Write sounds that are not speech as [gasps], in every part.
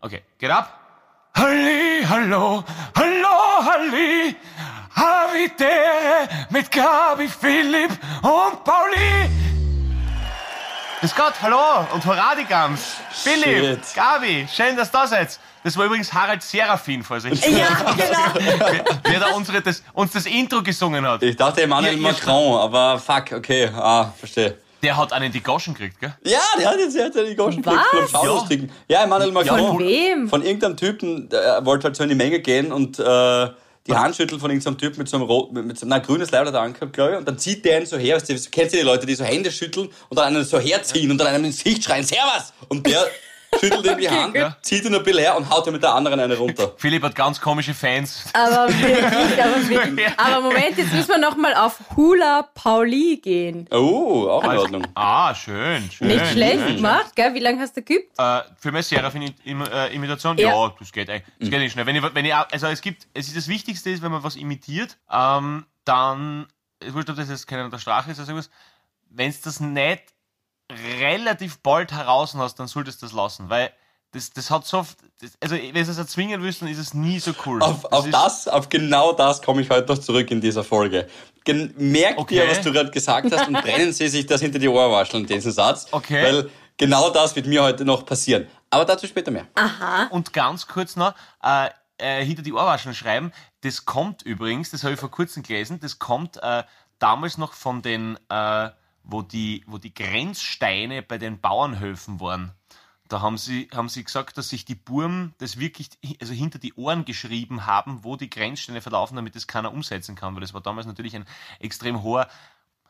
Okay, geht ab. Halli, hallo, hallo, halli. Habitere mit Gabi, Philipp und Pauli. Grüß Gott, hallo und hurra die Gams. Philipp, Shit. Gabi, schön, dass ihr da seid. Das war übrigens Harald Serafin, falls ich Ja, genau. [laughs] wer da unsere, das, uns das Intro gesungen hat. Ich dachte Emmanuel Macron, aber fuck, okay, ah, verstehe. Der hat einen die Goschen gekriegt, gell? Ja, der hat jetzt der hat ja die Goschen gekriegt vom Schaulustigem. Ja, Emmanuel Macron. Von wem? Von irgendeinem Typen, der wollte halt so in die Menge gehen und äh, die Hand schüttelt von irgendeinem Typ mit so einem rot, mit, mit so einem nein, grünes Leib hat er angehabt, glaube ich. Und dann zieht der ihn so her, weißt du, kennst du die Leute, die so Hände schütteln und dann einen so herziehen und dann einem ins Gesicht schreien, Servus! Und der schüttelt ihm die Hand, gut. zieht ihn ein bisschen her und haut ihm mit der anderen eine runter. Philipp hat ganz komische Fans. Aber wirklich, aber wirklich. [laughs] Aber Moment, jetzt müssen wir nochmal auf Hula Pauli gehen. Oh, auch in Ordnung. Ah, schön, schön. Nicht schlecht schön. gemacht, gell? Wie lange hast du geübt? Äh, für meine Serafin-Imitation? Ja. Ja. das geht eigentlich. Das geht nicht schnell. Wenn ich, wenn ich, also es gibt, es ist das Wichtigste ist, wenn man was imitiert, ähm, dann, ich wurscht, ob das jetzt keine der Strache ist oder sowas, wenn es das nicht relativ bald heraus hast, dann solltest du das lassen, weil das, das hat so, oft- das, also wenn du es erzwingen willst, dann ist es nie so cool. Auf, auf ist, das, auf genau das komme ich heute noch zurück in dieser Folge. Gen merkt Okay. ihr, was du gerade gesagt hast und brennen Sie sich das hinter die Ohrwascheln, diesen Satz. Okay. Weil genau das wird mir heute noch passieren. Aber dazu später mehr. Und ganz kurz noch, äh, äh, hinter die Ohrwaschen schreiben, das kommt übrigens, das habe ich vor kurzem gelesen, das kommt äh, damals noch von den, äh, wo, die, wo die Grenzsteine bei den Bauernhöfen waren. Da haben sie, haben sie gesagt, dass sich die Burm das wirklich also hinter die Ohren geschrieben haben, wo die Grenzsteine verlaufen, damit das keiner umsetzen kann, weil das war damals natürlich ein extrem hoher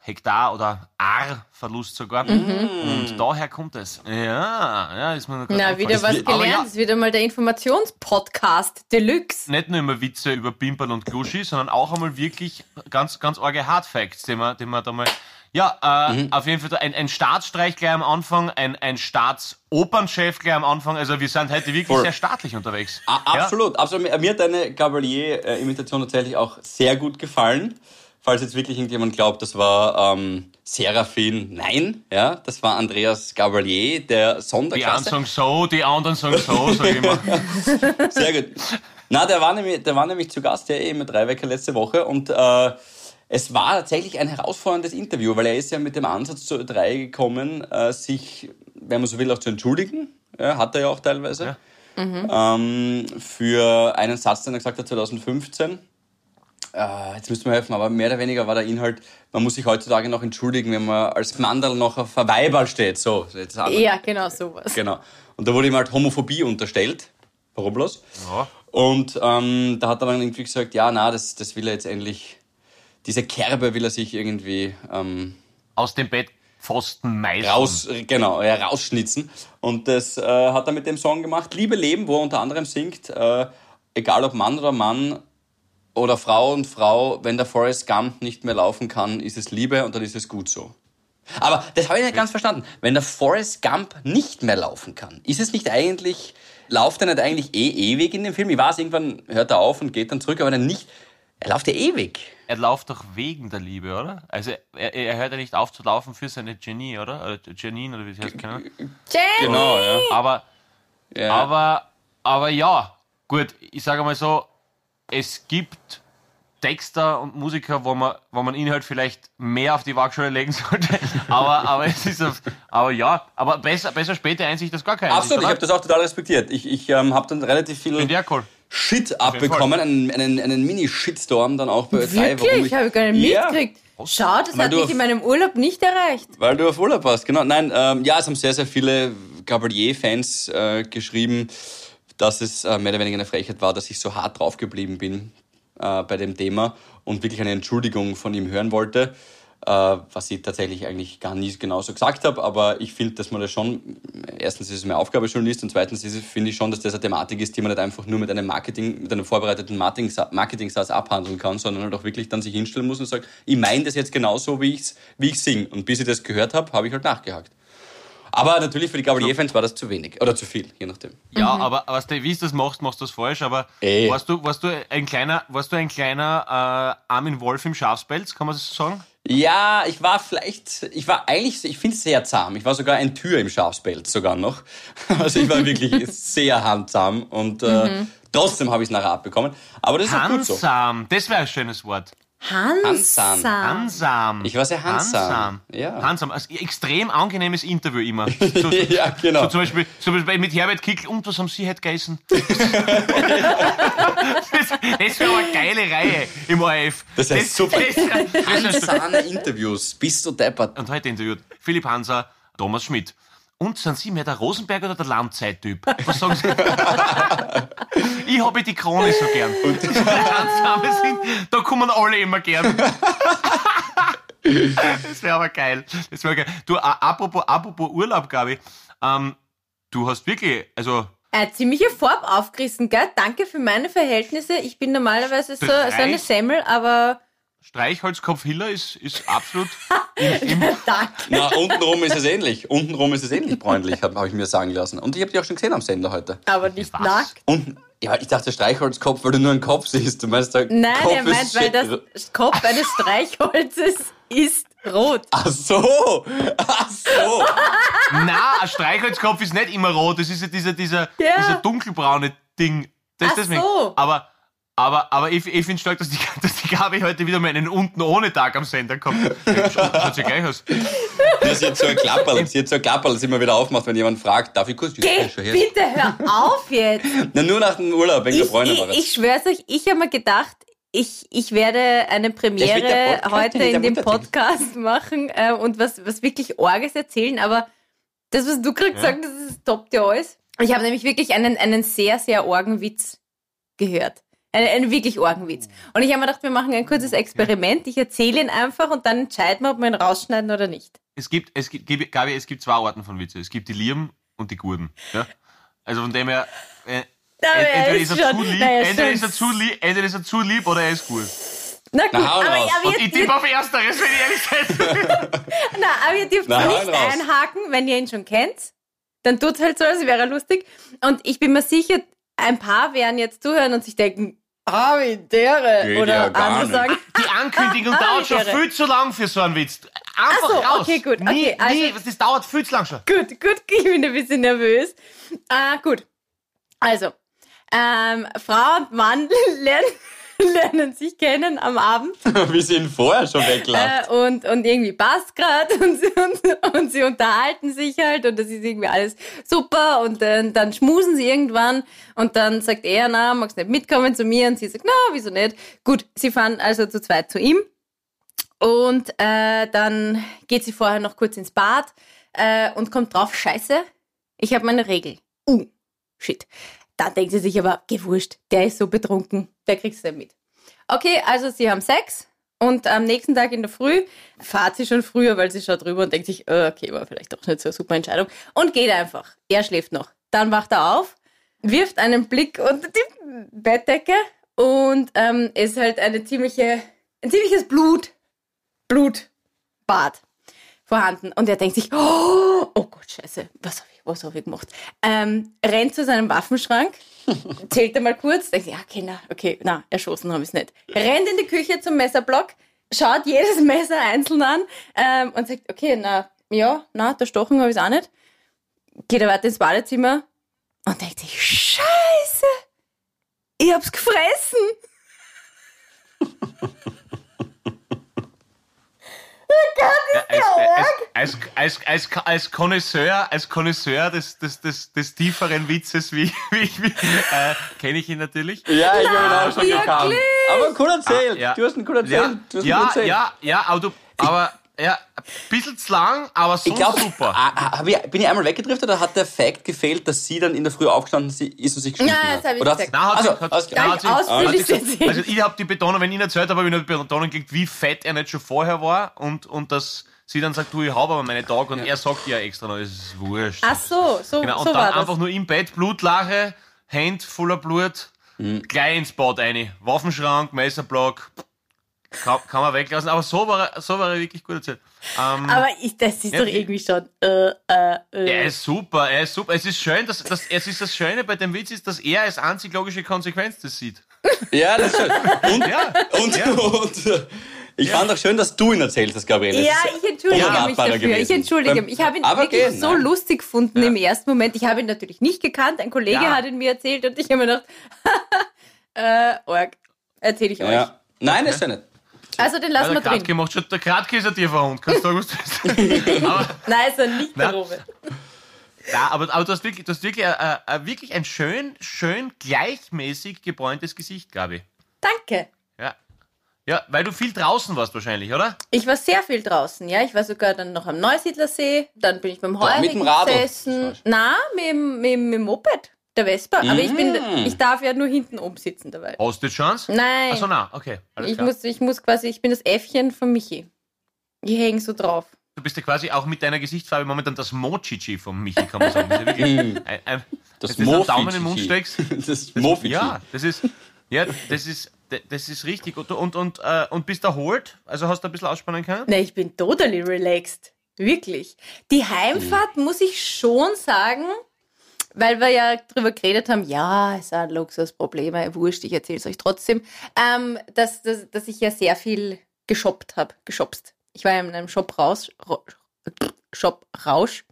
Hektar- oder Ar-Verlust sogar. Und daher kommt es. Ja, ja, ist mir noch Na, wieder was ja, gelernt. Das ist wieder mal der Informationspodcast Deluxe. nicht nur immer Witze über Pimpern und Gluschi, sondern auch einmal wirklich ganz, ganz arge Hardfacts, die man, die man da mal. Ja, äh, auf jeden Fall ein, ein Staatsstreich gleich am Anfang, ein, ein Staatsopernchef gleich am Anfang. Also wir sind heute wirklich Voll. sehr staatlich unterwegs. A Ja? absolut, absolut. Mir- hat deine Gabalier-Imitation tatsächlich auch sehr gut gefallen. Falls jetzt wirklich irgendjemand glaubt, das war ähm, Seraphin, nein, ja, das war Andreas Gabalier, der Die einen Sonderklasse. sagen so, die anderen sagen so, sag ich mal. [laughs] Sehr gut. Na, der war nämlich, der war nämlich zu Gast, der eben mit Dreiwecker letzte Woche und äh, es war tatsächlich ein herausforderndes Interview, weil er ist ja mit dem Ansatz zu drei gekommen, äh, sich, wenn man so will, auch zu entschuldigen. Ja, hat er ja auch teilweise. Ähm, für einen Satz, den er gesagt hat 2015. Äh, jetzt müsst ihr mir helfen, aber mehr oder weniger war der Inhalt, man muss sich heutzutage noch entschuldigen, wenn man als Mandal noch auf ein Weiberl steht. So, jetzt haben wir- Ja, genau sowas. Genau. Und da wurde ihm halt Homophobie unterstellt. Warum bloß? Ja. Und ähm, da hat er dann irgendwie gesagt, ja, na, das, das will er jetzt endlich, diese Kerbe will er sich irgendwie ähm, Aus dem Bett Pfosten meißeln. raus, genau, ja, rausschnitzen. Und das äh, hat er mit dem Song gemacht, Liebe Leben, wo er unter anderem singt, äh, egal ob Mann oder Mann oder Frau und Frau, wenn der Forrest Gump nicht mehr laufen kann, ist es Liebe und dann ist es gut so. Aber das habe ich nicht ganz verstanden. Wenn der Forrest Gump nicht mehr laufen kann, ist es nicht eigentlich, lauft er nicht eigentlich eh ewig in dem Film? Ich weiß, irgendwann hört er auf und geht dann zurück, aber dann nicht, er läuft ja ewig. Er läuft doch wegen der Liebe, oder? Also er, er hört ja nicht auf zu laufen für seine Genie, oder? Oder Janine, oder wie sie heißt, keine Ahnung. Genau, ja. Aber ja. Aber, aber ja, gut, ich sage mal so, es gibt Texter und Musiker, wo man, wo man Inhalt vielleicht mehr auf die Waagschale legen sollte. [laughs] Aber, aber es ist, auf, aber ja, aber besser, besser späte Einsicht als gar keine Absolut, ich habe das auch total respektiert. Ich, ich ähm, habe dann relativ viel Finde ich auch cool. Shit abbekommen, einen, einen, einen Mini-Shitstorm dann auch bei Ö3. warum Wirklich? Habe ich gar nicht Ja. mitgekriegt. Schau, das Weil hat mich auf- in meinem Urlaub nicht erreicht. Weil du auf Urlaub warst, genau. Nein, ähm, ja, es haben sehr, sehr viele Gabalier-Fans äh, geschrieben, dass es äh, mehr oder weniger eine Frechheit war, dass ich so hart draufgeblieben bin äh, bei dem Thema und wirklich eine Entschuldigung von ihm hören wollte, was ich tatsächlich eigentlich gar nie genauso gesagt habe. Aber ich finde, dass man das schon, erstens ist es meine Aufgabe als Journalist und zweitens finde ich schon, dass das eine Thematik ist, die man nicht einfach nur mit einem Marketing, mit einem vorbereiteten Marketing- Marketingsatz abhandeln kann, sondern halt auch wirklich dann sich hinstellen muss und sagen, ich meine das jetzt genauso, wie ich es wie ich's sing. Und bis ich das gehört habe, habe ich halt nachgehakt. Aber natürlich für die Gabalier-Fans war das zu wenig. Oder zu viel, je nachdem. Ja, aber, aber wie du das machst, machst du das falsch. Aber Eh. warst, du, warst, du ein kleiner, warst du ein kleiner äh, Armin Wolf im Schafspelz, kann man das so sagen? Ja, ich war vielleicht, ich war eigentlich, ich finde es sehr zahm. Ich war sogar ein Tür im Schafspelz sogar noch. [laughs] Also ich war wirklich [laughs] sehr handsam und äh, trotzdem habe ich es nachher abbekommen. Aber das ist auch gut so. Das wäre ein schönes Wort. Hansam. Hansam. Ich war sehr handsam. Hansam. Ja. Hansam. Also extrem angenehmes Interview immer. [laughs] So, so, ja, genau. so zum, Beispiel, zum Beispiel mit Herbert Kickl. Und was haben Sie heute gegessen? [laughs] das das wäre eine geile Reihe im ORF. Das heißt super. Das, das, das, Handsame Interviews. Bist du deppert? und heute interviewt Philipp Hanser, Thomas Schmidt. Und sind Sie mehr der Rosenberg oder der Landzeit-Typ? Was sagen Sie? [laughs] ich habe die Krone so gern. Und die sind, da kommen alle immer gern. das wäre aber geil. Das wäre geil. Du, apropos, apropos Urlaub, Gabi, ähm, du hast wirklich, also Eine ziemliche Farbe aufgerissen, gell? Danke für meine Verhältnisse. Ich bin normalerweise so, so eine. Semmel, aber Streichholzkopf Hiller ist, ist absolut [laughs] im, im. Na, untenrum ist es ähnlich. Untenrum ist es ähnlich bräunlich, habe hab ich mir sagen lassen. Und ich habe die auch schon gesehen am Sender heute. Aber nicht Was? nackt. Unten, ja, ich dachte Streichholzkopf, weil du nur einen Kopf siehst. Du meinst, der Nein, Kopf er meint, weil das Kopf eines Streichholzes ist rot. Ach so! Ach so! Na, ein Streichholzkopf ist nicht immer rot, das ist ja dieser, dieser, Ja. dieser dunkelbraune Ding. Das ist Ach deswegen. so. Aber, aber, aber ich, ich finde stark, dass die, [laughs] dass die Gabi heute wieder mal einen unten ohne Tag am Sender kommt. Ja, Schaut, schaut sie gleich aus. Das ist jetzt so ein Klapperl. Sie hat so ein Klapperl, das immer wieder aufmacht, wenn jemand fragt, darf ich kurz? Ja, Geh, schon her. bitte hör auf jetzt. [laughs] Na, nur nach dem Urlaub, der Ich, Freundin war ich, das. ich schwör's euch, ich habe mir gedacht, ich, ich werde eine Das der Premiere Podcast, heute der in dem. Podcast machen äh, und was, was wirklich Orges erzählen, aber das, was du gerade gesagt hast, das toppt ja alles. Ich habe nämlich wirklich einen, einen sehr, sehr Orgenwitz gehört. Einen, einen wirklich Orgenwitz. Und ich habe mir gedacht, wir machen ein kurzes Experiment. Ich erzähle ihn einfach und dann entscheiden wir, ob wir ihn rausschneiden oder nicht. Es gibt, es gibt, Gabi, es gibt zwei Arten von Witze. Es gibt die Lieben und die Gurden. Ja? Also von dem her, äh, er entweder ist er schon- zu lieb, na, er ist entweder schon- ist er zu lieb, entweder ist er zu lieb oder er ist gut. Na gut, Na, hau aber, aber ihr, ich tippe auf Ersteres, wenn ich ehrlich sein [laughs] [laughs] Na, aber ihr dürft Na, nicht raus. einhaken, wenn ihr ihn schon kennt. Dann tut's halt so, als wäre er lustig. Und ich bin mir sicher, ein paar werden jetzt zuhören und sich denken, ah, wie dere. Geht Oder ja gar andere nicht. sagen, Die Ankündigung [laughs] Ah, dauert schon viel zu lang für so einen Witz. Einfach Ach so, raus. okay, gut, Nie, okay, also- nie, das dauert viel zu lang schon. gut, gut, [laughs] ich bin ein bisschen nervös. Ah, gut. Also, ähm, Frau und Mann [laughs] lernen, [laughs] lernen sich kennen am Abend. [laughs] Wie sie ihn vorher schon weglacht. Äh, und, und irgendwie passt gerade [laughs] und, sie- und, und sie unterhalten sich halt und das ist irgendwie alles super und äh, dann schmusen sie irgendwann und dann sagt er, na, magst nicht mitkommen zu mir und sie sagt, na, wieso nicht? Gut, sie fahren also zu zweit zu ihm und äh, dann geht sie vorher noch kurz ins Bad äh, und kommt drauf, scheiße, ich habe meine Regel. Uh, shit. Da denkt sie sich aber, gewurscht, der ist so betrunken, der kriegst du nicht mit. Okay, also sie haben Sex und am nächsten Tag in der Früh fahrt sie schon früher, weil sie schaut drüber und denkt sich, äh, okay, war vielleicht doch nicht so eine super Entscheidung und geht einfach. Er schläft noch. Dann wacht er auf, wirft einen Blick unter die Bettdecke und ähm, ist halt eine ziemliche, ein ziemliches Blut, Blutbad vorhanden. Und er denkt sich, oh, oh Gott, scheiße, was habe ich, was hab ich gemacht? Ähm, rennt zu seinem Waffenschrank, zählt einmal kurz, denkt ja, okay, na, okay, na, erschossen habe ich es nicht. Rennt in die Küche zum Messerblock, schaut jedes Messer einzeln an ähm, und sagt, okay, na, ja, na, der Stochen habe ich es auch nicht. Geht er weiter ins Badezimmer und denkt sich, scheiße, ich hab's gefressen. [laughs] Als, als, als, als, als Connoisseur, als Connoisseur des, des, des, des tieferen Witzes, wie, [laughs] wie, wie äh, kenne ich ihn natürlich. ja, ich habe ihn auch schon gekannt. Aber cool erzählt. Ah, ja. Du hast ihn cool erzählt. Ja, ja, ja, aber du, aber, ja, ein bisschen zu lang, aber so Ich glaube, super. bin ich einmal weggedriftet oder hat der Fact gefehlt, dass sie dann in der Früh aufgestanden ist und sich geschnitten Ja, hat? das hab ich gesagt. Nein, Also, hat, nein, hat erzählt. Also ich habe die Betonung, wenn ich ihn erzählt habe, habe ich nur die Betonung gekriegt, wie fett er nicht schon vorher war und, und dass sie dann sagt, du, ich habe aber meine Tage und er sagt ja extra noch, es ist wurscht. Ach so, so, Genau, und so dann das. einfach nur im Bett, Blutlache, Hand voller Blut, gleich ins Bad rein. Waffenschrank, Messerblock, kann, kann man weglassen. Aber so war, er- so war er wirklich gut erzählt. Ähm, Aber ich, das ist Ja, doch wie- irgendwie schon. Äh, äh, äh. er ist super, er ist super. Es ist schön, dass, dass es ist das Schöne bei dem Witz ist, dass er als einzig logische Konsequenz das sieht. Ja, das ist schön. Und, Ja. und, Ja. und äh, ich fand auch schön, dass du ihn erzählt hast, Gabriele. Ja, ich entschuldige mich dafür. gewesen. Ich entschuldige mich. Ich habe ihn Aber wirklich gehen, so nein. lustig gefunden im ersten Moment. Ich habe ihn natürlich nicht gekannt. Ein Kollege Ja. hat ihn mir erzählt und ich habe mir gedacht, [laughs] äh, Org, erzähle ich euch. Ja. Nein, ist ja nicht. Also den Ja, lassen der wir Kratke drin. macht schon, der Kratke ist ein tiefer Hund. Kannst du sagen, was du willst. aber, Nein, ist er nicht der Na. Robert. ja, aber, aber du hast wirklich, du hast wirklich, äh, äh, wirklich ein schön, schön gleichmäßig gebräuntes Gesicht, Gabi. Danke. Ja. Ja, weil du viel draußen warst wahrscheinlich, oder? Ich war sehr viel draußen, ja. Ich war sogar dann noch am Neusiedlersee, dann bin ich beim mit Heurigen Radl. gesessen. Na, mit, dem- mit, dem- mit dem Moped, der Vespa. Aber ich bin, Mm. ich darf ja nur hinten oben sitzen dabei. Hast du die Chance? Nein. Achso, na, okay. Alles ich klar. muss, ich muss quasi, ich bin das Äffchen von Michi. Ich hänge so drauf. Du bist ja quasi auch mit deiner Gesichtsfarbe momentan das Mochichi vom Michi, kann man sagen. Das ist ja wirklich ein, ein, Das wenn du einen Daumen in den Mund steckst. [laughs] Das Mofichi. Ja, das ist, ja, das ist, das ist richtig. Und, und, und, äh, und bist erholt? Also hast du ein bisschen ausspannen können? Ne, ich bin totally relaxed. Wirklich. Die Heimfahrt muss ich schon sagen, weil wir ja drüber geredet haben, ja, es sind Luxusprobleme, wurscht, ich erzähle es euch trotzdem, ähm, dass, dass, dass ich ja sehr viel geshoppt habe, geshopst. Ich war ja in einem Shop raus, Shop Rausch.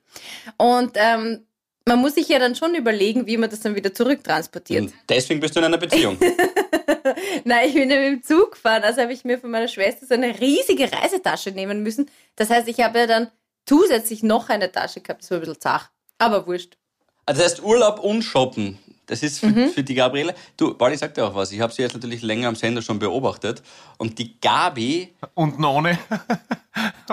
Und ähm, man muss sich ja dann schon überlegen, wie man das dann wieder zurücktransportiert. Und deswegen bist du in einer Beziehung. [laughs] Nein, ich bin ja mit dem Zug gefahren, also habe ich mir von meiner Schwester so eine riesige Reisetasche nehmen müssen. Das heißt, ich habe ja dann zusätzlich noch eine Tasche gehabt, das war ein bisschen zach. Aber wurscht. Also das heißt Urlaub und Shoppen. Das ist für, Mhm. für die Gabriele. Du, Pauli sagt ja auch was. Ich habe sie jetzt natürlich länger am Sender schon beobachtet. Und die Gabi, Und noch ohne. [laughs]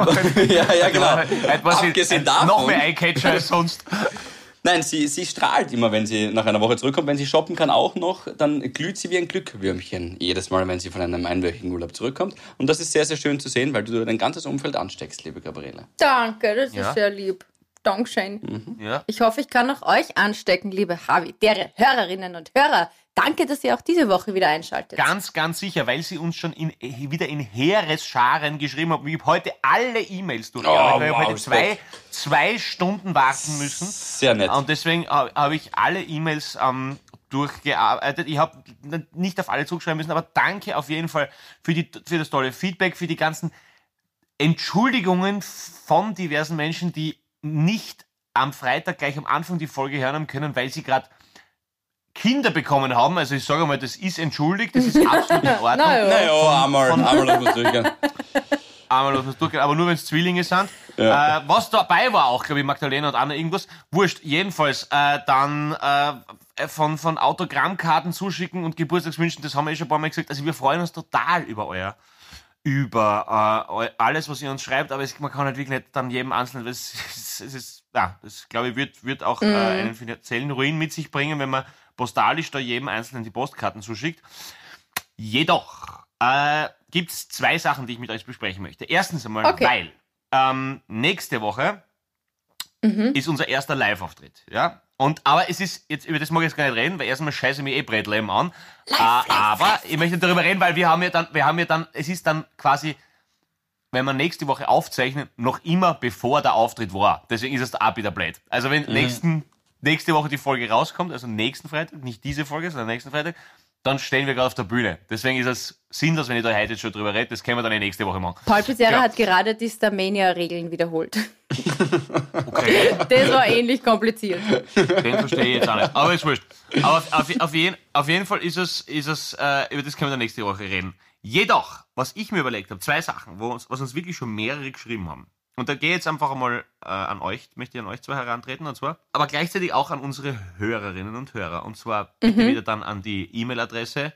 ja, ja, genau. Sie Abgesehen ein- davon, Noch mehr Eyecatcher als sonst. [laughs] nein, sie, sie strahlt immer, wenn sie nach einer Woche zurückkommt. Wenn sie shoppen kann auch noch, dann glüht sie wie ein Glückwürmchen. Jedes Mal, wenn sie von einem einwöchigen Urlaub zurückkommt. Und das ist sehr, sehr schön zu sehen, weil du dein ganzes Umfeld ansteckst, liebe Gabriele. Danke, das Ja. ist sehr lieb. Dankeschön. Mhm. Ja. Ich hoffe, ich kann auch euch anstecken, liebe Havi, dere Hörerinnen und Hörer. Danke, dass ihr auch diese Woche wieder einschaltet. Ganz, ganz sicher, weil sie uns schon in, wieder in Heeresscharen geschrieben haben. Ich habe heute alle E-Mails durchgearbeitet, Oh, weil ich wow, habe heute zwei, zwei Stunden warten müssen. Sehr nett. Und deswegen habe habe ich alle E-Mails ähm, durchgearbeitet. Ich habe nicht auf alle zugeschrieben müssen, aber danke auf jeden Fall für, die, für das tolle Feedback, für die ganzen Entschuldigungen von diversen Menschen, die nicht am Freitag gleich am Anfang die Folge hören haben können, weil sie gerade Kinder bekommen haben. Also ich sage mal, das ist entschuldigt, das ist [laughs] absolut in Ordnung. Na ja. Naja, einmal, einmal lassen wir durchgehen. Einmal lassen wir es durchgehen, aber nur wenn es Zwillinge sind. Ja. Äh, was dabei war auch, glaube ich, Magdalena und Anna irgendwas. Wurscht, jedenfalls äh, dann äh, von, von Autogrammkarten zuschicken und Geburtstagswünschen, das haben wir eh schon ein paar Mal gesagt. Also wir freuen uns total über euer über äh, alles, was ihr uns schreibt, aber es, man kann halt wirklich nicht dann jedem Einzelnen, es, [laughs] es, es ist, ja, das glaube ich, wird, wird auch äh, einen finanziellen Ruin mit sich bringen, wenn man postalisch da jedem Einzelnen die Postkarten zuschickt. Jedoch äh, gibt es zwei Sachen, die ich mit euch besprechen möchte. Erstens einmal, Okay. weil ähm, nächste Woche ist unser erster Live-Auftritt. Ja? Und, aber es ist, jetzt, über das mag ich jetzt gar nicht reden, weil erstmal scheiße mir eh Brettleben an. äh, aber ich möchte darüber reden, weil wir haben ja dann, wir haben ja dann, es ist dann quasi, wenn wir nächste Woche aufzeichnen, noch immer bevor der Auftritt war. Deswegen ist es auch wieder blöd. Also wenn nächsten, nächste Woche die Folge rauskommt, also nächsten Freitag, nicht diese Folge, sondern nächsten Freitag, dann stehen wir gerade auf der Bühne. Deswegen ist es sinnlos, wenn ich da heute jetzt schon drüber rede. Das können wir dann eh nächste Woche machen. Paul Pizzerra Ja. hat gerade die Starmania-Regeln wiederholt. Okay. [laughs] Das war ähnlich kompliziert. Den verstehe ich jetzt auch nicht. Aber ist wurscht. Aber auf, auf, auf, jeden, auf jeden Fall ist es, ist es äh, über das können wir dann nächste Woche reden. Jedoch, was ich mir überlegt habe, zwei Sachen, wo uns, was uns wirklich schon mehrere geschrieben haben. Und da gehe ich jetzt einfach einmal äh, an euch, möchte ich an euch zwei herantreten, und zwar, aber gleichzeitig auch an unsere Hörerinnen und Hörer. Und zwar bitte wieder dann an die E-Mail-Adresse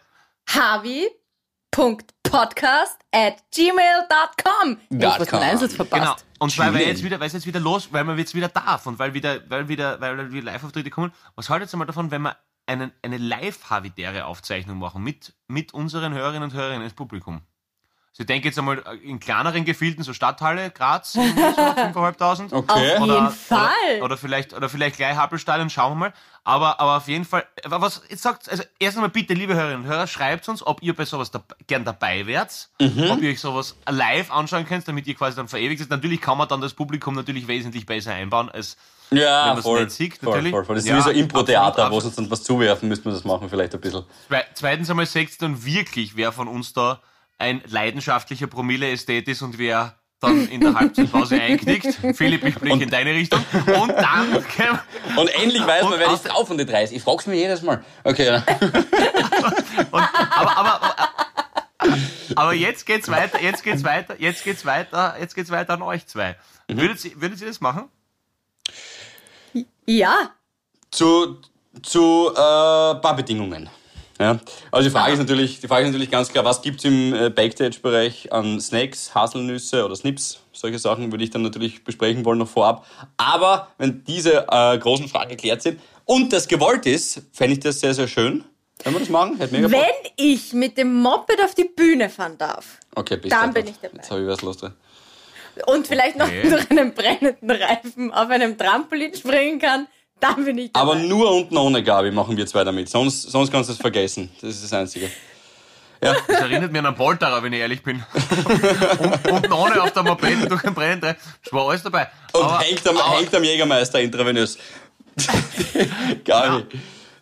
Havi.podcast at gmail.com. Hab was von Einsatz verpasst. Genau. Und zwar, weil Gmail. jetzt wieder, weil es jetzt wieder los, weil man jetzt wieder darf und weil wieder, weil wieder, weil wieder Live-Auftritte kommen. Was haltet ihr mal davon, wenn wir einen, eine live-havitäre Aufzeichnung machen mit, mit unseren Hörerinnen und Hörern ins Publikum? Ich denke jetzt einmal in kleineren Gefilden, so Stadthalle, Graz, so [laughs] 5.500. Okay. Auf Oder, jeden Fall. Oder, oder vielleicht, oder vielleicht gleich Happelstadion, schauen wir mal. Aber, aber auf jeden Fall, aber was, jetzt sagt, also erst einmal bitte, liebe Hörerinnen und Hörer, schreibt uns, ob ihr bei sowas da, gern dabei wärt, ob ihr euch sowas live anschauen könnt, damit ihr quasi dann verewigt seid. Natürlich kann man dann das Publikum natürlich wesentlich besser einbauen, als wenn Ja, man es voll, nicht sieht, natürlich. voll, voll. Das ist Ja, wie so Impro-Theater, absolut, wo sie uns dann was zuwerfen, müssten wir das machen, vielleicht ein bisschen. Zwe- Zweitens einmal seht ihr dann wirklich, wer von uns da ein leidenschaftlicher Promille-Ästhet ist und wer dann in der Halbzeitpause [laughs] einknickt. Philipp, ich blicke in deine Richtung. Und dann [laughs] können wir- Und endlich weiß man, Und wer ist drauf von den 30. Ich frag's mir jedes Mal. Okay, ja. [laughs] aber, aber, aber jetzt geht's weiter, jetzt geht's weiter, jetzt geht's weiter, jetzt geht's weiter an euch zwei. Würdet, ihr, würdet ihr das machen? Ja. zu, zu äh, paar Bedingungen. Ja? Also die Frage, ist natürlich, die Frage ist natürlich ganz klar, was gibt's im äh, Backstage-Bereich an Snacks, Haselnüsse oder Snips? Solche Sachen würde ich dann natürlich besprechen wollen noch vorab. Aber wenn diese äh, großen Fragen geklärt sind und das gewollt ist, fände ich das sehr, sehr schön. Wenn wir das machen, hätte mega Bock. Wenn ich mit dem Moped auf die Bühne fahren darf Okay, bis Dann da. bin ich dabei. Jetzt habe ich was los drin. und vielleicht noch Okay. durch einen brennenden Reifen auf einem Trampolin springen kann, dann bin ich dabei. Aber nur unten ohne Gabi machen wir zwei damit. Sonst, sonst kannst du es vergessen. Das ist das Einzige. Das erinnert mich an einen Polterer, wenn ich ehrlich bin. und, und ohne auf der Moped durch einen brennenden. Es war alles dabei. Und Aber- hängt, am, aber- hängt am Jägermeister intravenös. [laughs] Gabi.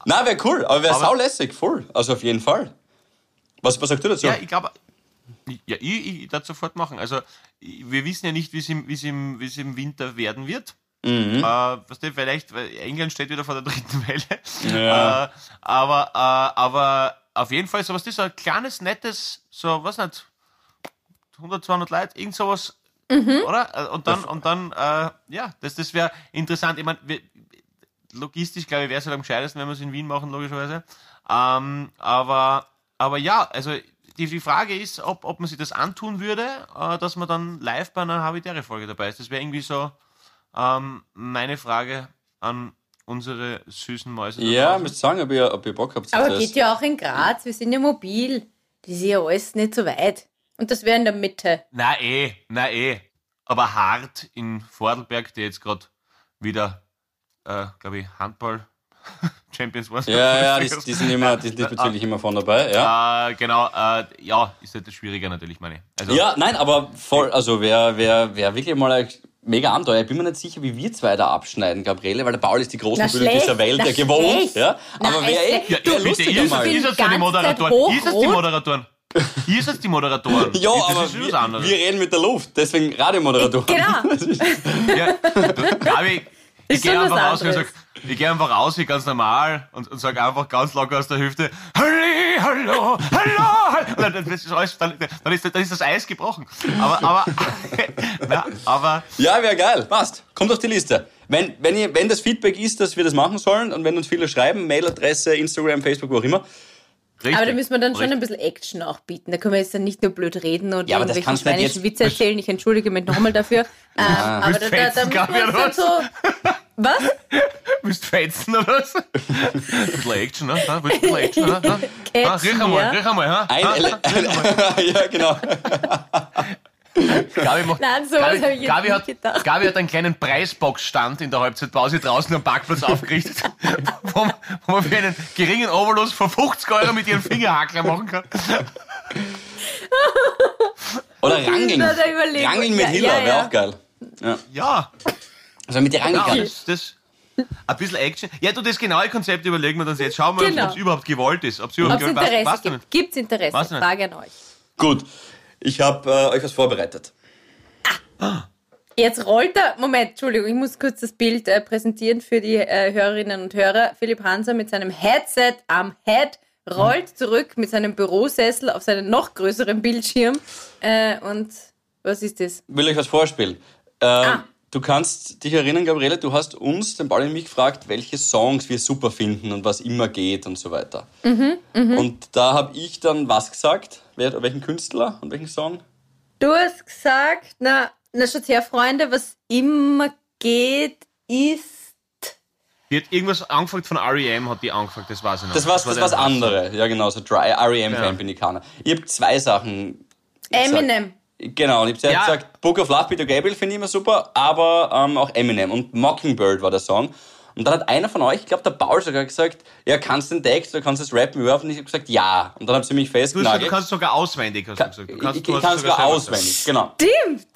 Na, wäre cool, aber wäre saulässig, voll. Also auf jeden Fall. Was, was sagst du dazu? Ja, ich glaube, ja, ich, ich das sofort machen. Also, wir wissen ja nicht, wie es im, wie es im, wie es im Winter werden wird. Mhm. Äh, was du, vielleicht, weil England steht wieder vor der dritten [laughs] Welle. Ja. Äh, aber, äh, aber auf jeden Fall sowas, das ist so ein kleines, nettes, so, was nicht, 100, 200 Leute, irgend sowas, oder? Äh, Und dann, und dann, äh, ja, das, das wäre interessant. Ich meine, logistisch, glaube ich, wäre es halt am gescheitesten, wenn wir es in Wien machen, logischerweise. Ähm, aber, aber ja, also die, die Frage ist, ob, ob man sich das antun würde, äh, dass man dann live bei einer Habitäre-Folge dabei ist. Das wäre irgendwie so ähm, meine Frage an unsere süßen Mäuse. Ja, draußen. müsst sagen, ob ihr, ob ihr Bock habt. Aber das. geht ja auch in Graz, wir sind ja mobil. Das ist ja alles nicht so weit. Und das wäre in der Mitte. Na eh, na eh. Aber hart in Vordelberg, der jetzt gerade wieder, äh, glaube ich, Handball [laughs] Champions waren. Ja, ja, die, die sind immer, die sind diesbezüglich immer von dabei, ja. Äh, genau, äh, ja, ist halt das schwieriger natürlich, meine ich. Also, Ja, nein, aber voll, also wer, wer, wer wirklich mal ein mega Abenteuer. Ich bin mir nicht sicher, wie wir zwei da abschneiden, Gabriele, weil der Paul ist die große Bühne dieser Welt ja gewohnt. Ja? Na, Aber wer eh, es- Ja, bitte, lustiger ihr mal. seid, ihr seid Die [laughs] ja Moderatoren. Ihr seid die. Moderatoren. Ihr seid die Moderatoren. Ja, das aber ist was wir, anderes. wir reden mit der Luft, deswegen Radiomoderatoren. Genau. [laughs] Ja, [laughs] Gabi, ich Ist gehe einfach raus und anderes. Ich gehe einfach raus, wie ganz normal und, und sag einfach ganz locker aus der Hüfte, Halli, hallo, hallo, hallo. Dann, ist dann, dann, ist, dann ist das Eis gebrochen. Aber, aber, [laughs] na, aber, Ja, wäre geil. Passt. Kommt auf die Liste. Wenn, wenn, ihr, wenn das Feedback ist, dass wir das machen sollen und wenn uns viele schreiben, Mailadresse, Instagram, Facebook, wo auch immer. Richtig. Aber da müssen wir dann schon richtig. ein bisschen Action auch bieten. Da können wir jetzt dann nicht nur blöd reden und Ja, irgendwelche schweinischen jetzt- Witze erzählen. Ich entschuldige mich nochmal dafür. [laughs] Ähm, aber da, da, da müssen wir uns dann so... Was? [laughs] Willst du fetzen oder was? [laughs] Ein bisschen Action, ne? Ha? Willst du ein bisschen Action, ne? Riech einmal, ja. riech einmal, ha? Ein? Ele ja, genau. Gabi, macht, Nein, sowas Gabi, ich jetzt Gabi, hat, gedacht. Gabi hat einen kleinen Preisboxstand in der Halbzeitpause draußen am Parkplatz [laughs] aufgerichtet, wo, man- wo man für einen geringen Obolus von 50 Euro mit ihren Fingerhackler machen kann. Oder Ranging wir- mit ja, Hiller ja, wäre ja. auch geil. Ja. Ja, Also mit der ja Ranging. das, das, ein bisschen Action. Ja, du, das genaue Konzept überlegen wir uns jetzt. Schauen wir, Genau. ob es überhaupt gewollt ist. Ob es überhaupt gewollt Interesse gibt. Gibt es Interesse? Frage an euch. Gut. Ich habe äh, euch was vorbereitet. Jetzt rollt er, Moment, Entschuldigung, ich muss kurz das Bild äh, präsentieren für die äh, Hörerinnen und Hörer. Philipp Hanser mit seinem Headset am Head rollt zurück mit seinem Bürosessel auf seinen noch größeren Bildschirm. Äh, und was ist das? Will euch was vorspielen. Ähm, Ah. Du kannst dich erinnern, Gabriele, du hast uns, den Paul und mich gefragt, welche Songs wir super finden und was immer geht und so weiter. Mhm, Und da habe ich dann was gesagt? Wer, welchen Künstler und welchen Song? Du hast gesagt, na, na schaut her, Freunde, was immer geht, ist. Die hat irgendwas angefangen von R.E.M. hat die angefangen, das weiß ich noch. Das war das der- was andere. Ja, genau, so Dry R.E.M. Ja. Fan bin ich keiner. Ich habe zwei Sachen Eminem. Genau, und ich habe Ja. gesagt, Book of Love, Peter Gabriel finde ich immer super, aber ähm, auch Eminem und Mockingbird war der Song. Und dann hat einer von euch, ich glaube der Paul sogar gesagt, ja, kannst du den Text oder kannst du das rappen überhaupt? Und ich habe gesagt, ja. Und dann haben sie mich Du, festgenagelt. du kannst sogar auswendig, hast du gesagt. Du kannst, ich, du ich kann sogar selber auswendig, genau. Stimmt.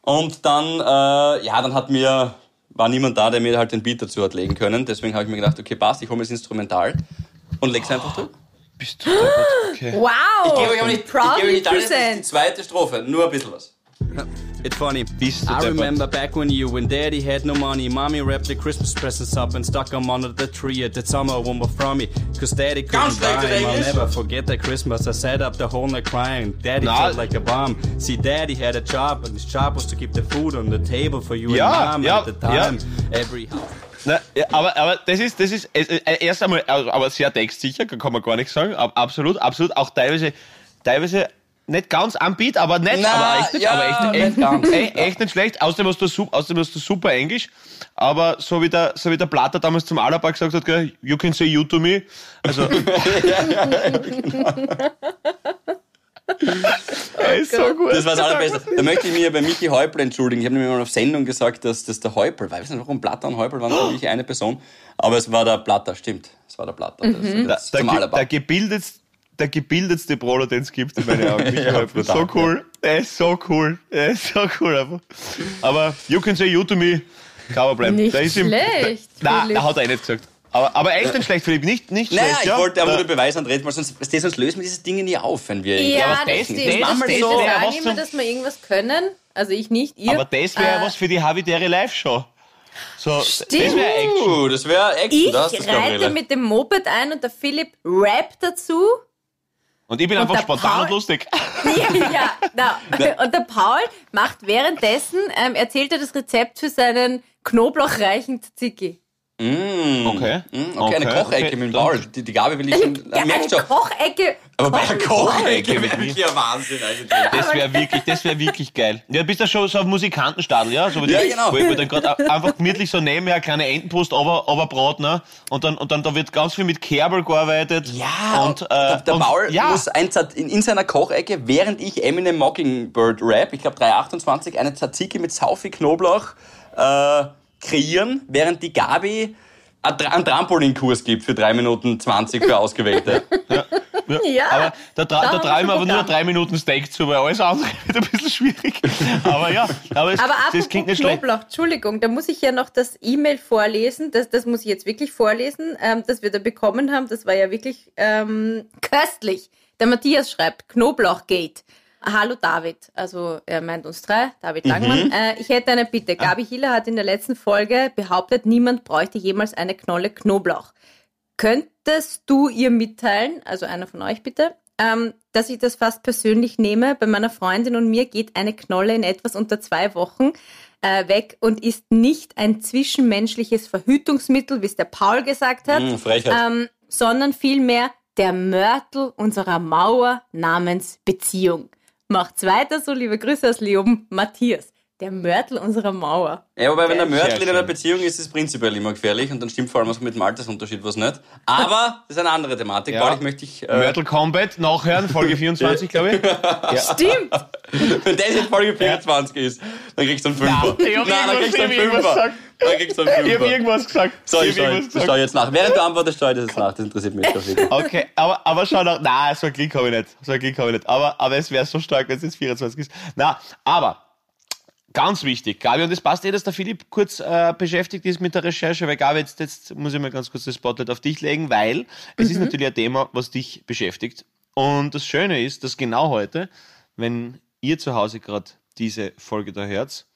Und dann, äh, ja, dann hat mir, war niemand da, der mir halt den Beat dazu hat legen können. Deswegen habe ich mir gedacht, okay, passt, ich hole mir das Instrumental und leg's einfach durch. Bist du deppert? Okay. [gasps] Wow. Ich gebe euch aber nicht, ich gebe euch Proudly nicht alles, das ist die present. zweite Strophe, nur ein bisschen was. It's funny. Bist du I deppert? remember back when you and daddy had no money. Mommy wrapped the Christmas presents up and stuck them under the tree at the summer one were from me. Cause daddy couldn't Ganz schlecht in Englisch. dus. I'll never forget that Christmas. I sat up the whole night crying. Daddy Na. felt like a bomb. See, daddy had a job and his job was to keep the food on the table for you Ja, and mom ja, at the time. Every house. Na, ja, aber, aber das ist, das ist äh, erst einmal, also, aber sehr textsicher, kann man gar nicht sagen. Ab, absolut, absolut. Auch teilweise, teilweise nicht ganz am Beat, aber nicht, Na, aber echt nicht, ja, aber echt, nicht echt, ganz. echt, echt nicht schlecht. Außerdem hast du, außerdem hast du super Englisch. Aber so wie der, so wie der Platter damals zum Alaba gesagt hat, you can say you to me. Also. Er [laughs] [laughs] ist so gut. Das war das Allerbeste. Da möchte ich mich bei Michi Häupl entschuldigen. Ich habe nämlich mal auf Sendung gesagt, dass das der Häupl war. Ich weiß nicht, warum Platter und Häupl waren natürlich eine Person. Aber es war der Platter, stimmt. Es war der Platter. Das, Der, das der, der, gebildetste, der gebildetste Brawler, den es gibt in meinen Augen. Michi [laughs] Ja, Häupl. so cool. Er ist so cool. Er ist so cool einfach. Aber you can say you to me. Man bleiben. Nicht Der ist ihm- schlecht, Nein, Philipp. der hat er eh nicht gesagt. Aber, aber echt nicht schlecht, Philipp. Nicht, nicht Naja, schlecht. ich ja. wollte aber nur beweisen, André, weil sonst, sonst lösen wir diese Dinge nie auf, wenn wir. Ja, aber das, das- stimmt. das- Das, das- das, das wär immer, dass wir irgendwas können. Also ich nicht, ihr. aber das wäre Äh, was für die Havidere Live-Show. So, das Stimmt. wäre Action. Uh, das wäre Action, ich da hast du's, reite mit dem Moped ein und der Philipp rappt dazu. Und ich bin einfach der spontan Paul- und lustig. [laughs] Ja, ja, na. Und der Paul macht währenddessen, ähm, erzählt er das Rezept für seinen knoblauchreichen Tzatziki. Mm, Okay. Mm, okay, eine Okay, Kochecke okay, mit dem Paul. Die, die Gabe will ich schon. Ja, eine schon. Kochecke. Aber bei einer Kochecke mit wäre ein Wahnsinn eigentlich. Das wäre wirklich, das wäre wirklich geil. Ja, bist du schon so auf Musikantenstadel, ja? So Ja, die- genau. Wo ich wo dann gerade einfach gemütlich so nebenher eine kleine Entenbrust aber, ne? Und dann, und dann, da wird ganz viel mit Kerbel gearbeitet. Ja, und, äh, der, Paul ja. muss ein, in, in seiner Kochecke, während ich Eminem Mockingbird rap, ich glaube 328, eine Tzatziki mit sau viel Knoblauch äh, kreieren, während die Gabi einen Tra- einen Trampolinkurs gibt für 3 Minuten 20 für Ausgewählte. [laughs] Ja. Aber da, tra Da traue ich mir aber nur drei Minuten Steak zu, weil alles andere [laughs] wird ein bisschen schwierig. Aber ja, aber, es, Aber das klingt nicht schlecht. Knoblauch, Entschuldigung, da muss ich ja noch das E-Mail vorlesen. Das, das muss ich jetzt wirklich vorlesen, ähm, das wir da bekommen haben. Das war ja wirklich ähm, köstlich. Der Matthias schreibt, Knoblauchgate. Hallo David, also er meint uns drei, David Langmann. Äh, ich hätte eine Bitte. Gabi Hiller hat in der letzten Folge behauptet, niemand bräuchte jemals eine Knolle Knoblauch. Könntest du ihr mitteilen, also einer von euch bitte, ähm, dass ich das fast persönlich nehme? Bei meiner Freundin und mir geht eine Knolle in etwas unter zwei Wochen äh, weg und ist nicht ein zwischenmenschliches Verhütungsmittel, wie es der Paul gesagt hat, Frechheit. ähm, sondern vielmehr der Mörtel unserer Mauer namens Beziehung. Macht's weiter so, liebe Grüße aus Leoben, Matthias. Der Mörtel unserer Mauer. Ja, wobei, wenn der Mörtel in einer. Beziehung ist, ist es prinzipiell immer gefährlich und dann stimmt vor allem was mit dem Altersunterschied was nicht. Aber [laughs] das ist eine andere Thematik. Ja. Paul, ich möchte dich, äh, Mörtel Combat nachhören, Folge [laughs] 24, glaube ich. Stimmt. [laughs] wenn das in Folge 24 ist, dann kriegst du einen Fünfer. ich hab Nein, dann kriegst du einen ich hab irgendwas Fünfer. gesagt. Dann kriegst du einen Ich habe Fünfer. irgendwas gesagt. So, ich hab schaue ich schau jetzt nach. Während du antwortest, schaue ich das jetzt nach. Das interessiert mich jetzt wirklich. Okay, aber, aber schau nach. Nein, so ein Klick habe ich nicht. So ein Klick habe ich nicht. Aber, aber es wäre so stark, wenn es jetzt 24 ist. Na, aber ganz wichtig, Gabi, und es passt eh, dass der Philipp kurz äh, beschäftigt ist mit der Recherche, weil Gabi, jetzt, jetzt muss ich mal ganz kurz das Spotlight auf dich legen, weil es ist natürlich ein Thema, was dich beschäftigt. Und das Schöne ist, dass genau heute, wenn ihr zu Hause gerade diese Folge da hört,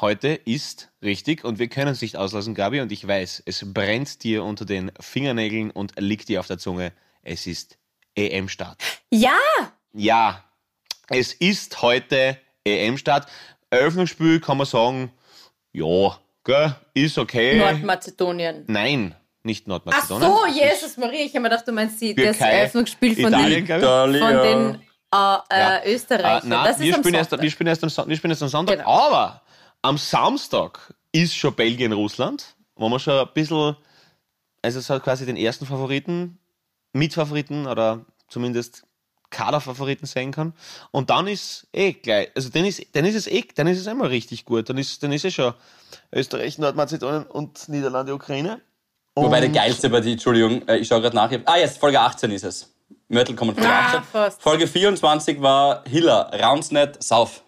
Heute ist richtig und wir können es nicht auslassen, Gabi, und ich weiß, es brennt dir unter den Fingernägeln und liegt dir auf der Zunge. Es ist EM-Start. Ja, Ja, es ist heute EM-Start. Eröffnungsspiel kann man sagen, ja, gell, ist okay. Nordmazedonien. Nein, nicht Ach Nordmazedonien. so, Jesus Maria, ich habe mir gedacht, du meinst die, das Türkei, Eröffnungsspiel von Italien, den, von den äh, Ja. äh, Österreichern. Äh, nein, das wir, ist am spielen erst, wir, spielen erst am, wir spielen erst am Sonntag. Genau. Aber am Samstag ist schon Belgien-Russland, wo wir schon ein bisschen, also es hat quasi den ersten Favoriten, Mitfavoriten oder zumindest Kaderfavoriten sein kann. Und dann ist eh gleich, also dann ist, dann ist es eh, dann ist es einmal richtig gut. Dann ist, dann ist es schon Österreich, Nordmazedonien und Niederlande, Ukraine. Wobei der Und- geilste bei die, Entschuldigung, äh, ich schaue gerade nach. Ah, jetzt Folge 18 ist es. Mörtel kommt Folge Ah, 18. fast. Folge 24 war Hiller, Roundsnet, South.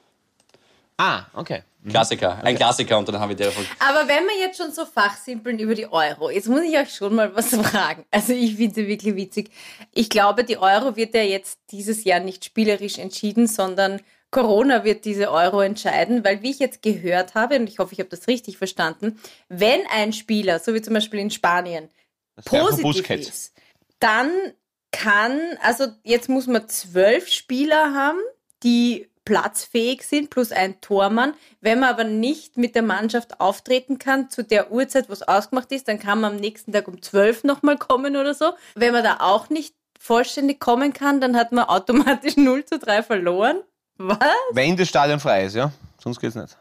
Ah, okay. Klassiker. Ein Klassiker und dann haben wir der. Aber wenn wir jetzt schon so fachsimpeln über die Euro, jetzt muss ich euch schon mal was [laughs] fragen. Also ich finde sie wirklich witzig. Ich glaube, die Euro wird ja jetzt dieses Jahr nicht spielerisch entschieden, sondern Corona wird diese Euro entscheiden, weil wie ich jetzt gehört habe, und ich hoffe, ich habe das richtig verstanden, wenn ein Spieler, so wie zum Beispiel in Spanien, Das positiv ist, dann kann, also jetzt muss man zwölf Spieler haben, die platzfähig sind, plus ein Tormann. Wenn man aber nicht mit der Mannschaft auftreten kann, zu der Uhrzeit, wo es ausgemacht ist, dann kann man am nächsten Tag um zwölf nochmal kommen oder so. Wenn man da auch nicht vollständig kommen kann, dann hat man automatisch [laughs] 0 zu 3 verloren. Was? Wenn das Stadion frei ist, ja. Sonst geht's nicht.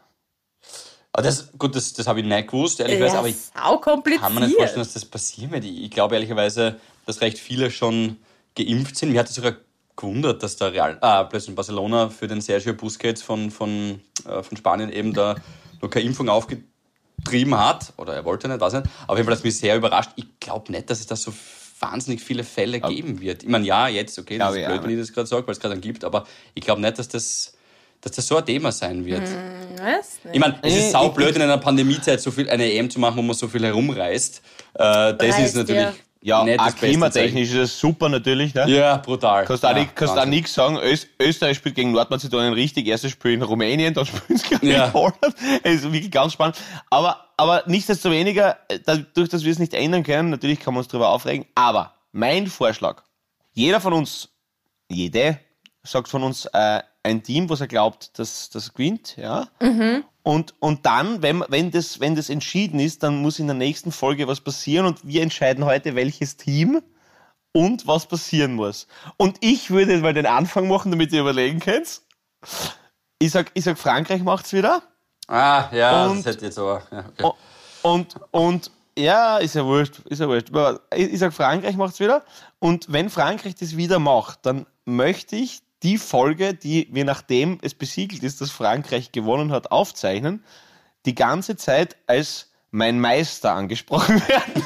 Aber das, gut, das, das habe ich nicht gewusst, ehrlicherweise, aber ich kann mir nicht vorstellen, dass das passieren wird. Ich ich glaube ehrlicherweise, dass recht viele schon geimpft sind. Mir hat es sogar gewundert, dass der Real, ah, plötzlich Barcelona für den Sergio Busquets von, von, äh, von Spanien eben da noch keine Impfung aufgetrieben hat. Oder er wollte nicht, weiß nicht. Auf jeden Fall hat es mich sehr überrascht. Ich glaube nicht, dass es da so wahnsinnig viele Fälle geben wird. Ich meine, ja, jetzt, okay, das ist ich blöd, auch wenn ich das gerade sage, weil es gerade einen gibt, aber ich glaube nicht, dass das, dass das so ein Thema sein wird. Was? Ich meine, es ist saublöd, in einer Pandemiezeit so viel eine EM zu machen, wo man so viel herumreist. Äh, das Reißt, ist natürlich Ja, nicht auch beste klimatechnisch ist das super natürlich. Ne? Ja, brutal. Kannst auch, ja, nicht, kannst auch nichts sagen. Öst, Österreich spielt gegen Nordmazedonien richtig. Erstes Spiel in Rumänien, dann spielen sie gegen Ja. Holland. Es ist wirklich ganz spannend. Aber, aber nichtsdestoweniger, äh, dadurch, dass wir es nicht ändern können, natürlich kann man uns darüber aufregen. Aber mein Vorschlag, jeder von uns, jede, sagt von uns äh, ein Team, was er glaubt, dass das gewinnt, ja. Und, und dann, wenn, wenn, das, wenn das entschieden ist, dann muss in der nächsten Folge was passieren und wir entscheiden heute, welches Team und was passieren muss. Und ich würde mal den Anfang machen, damit ihr überlegen könnt. Ich sag, ich sag Frankreich macht's wieder. Ah, ja, Und- das hätte jetzt aber. Ja, okay. Und, und, ja, ist ja wurscht, ist ja wurscht. Ich, ich sag Frankreich macht's wieder. Und wenn Frankreich das wieder macht, dann möchte ich die Folge, die wir nachdem es besiegelt ist, dass Frankreich gewonnen hat, aufzeichnen, die ganze Zeit als mein Meister angesprochen [laughs] werden.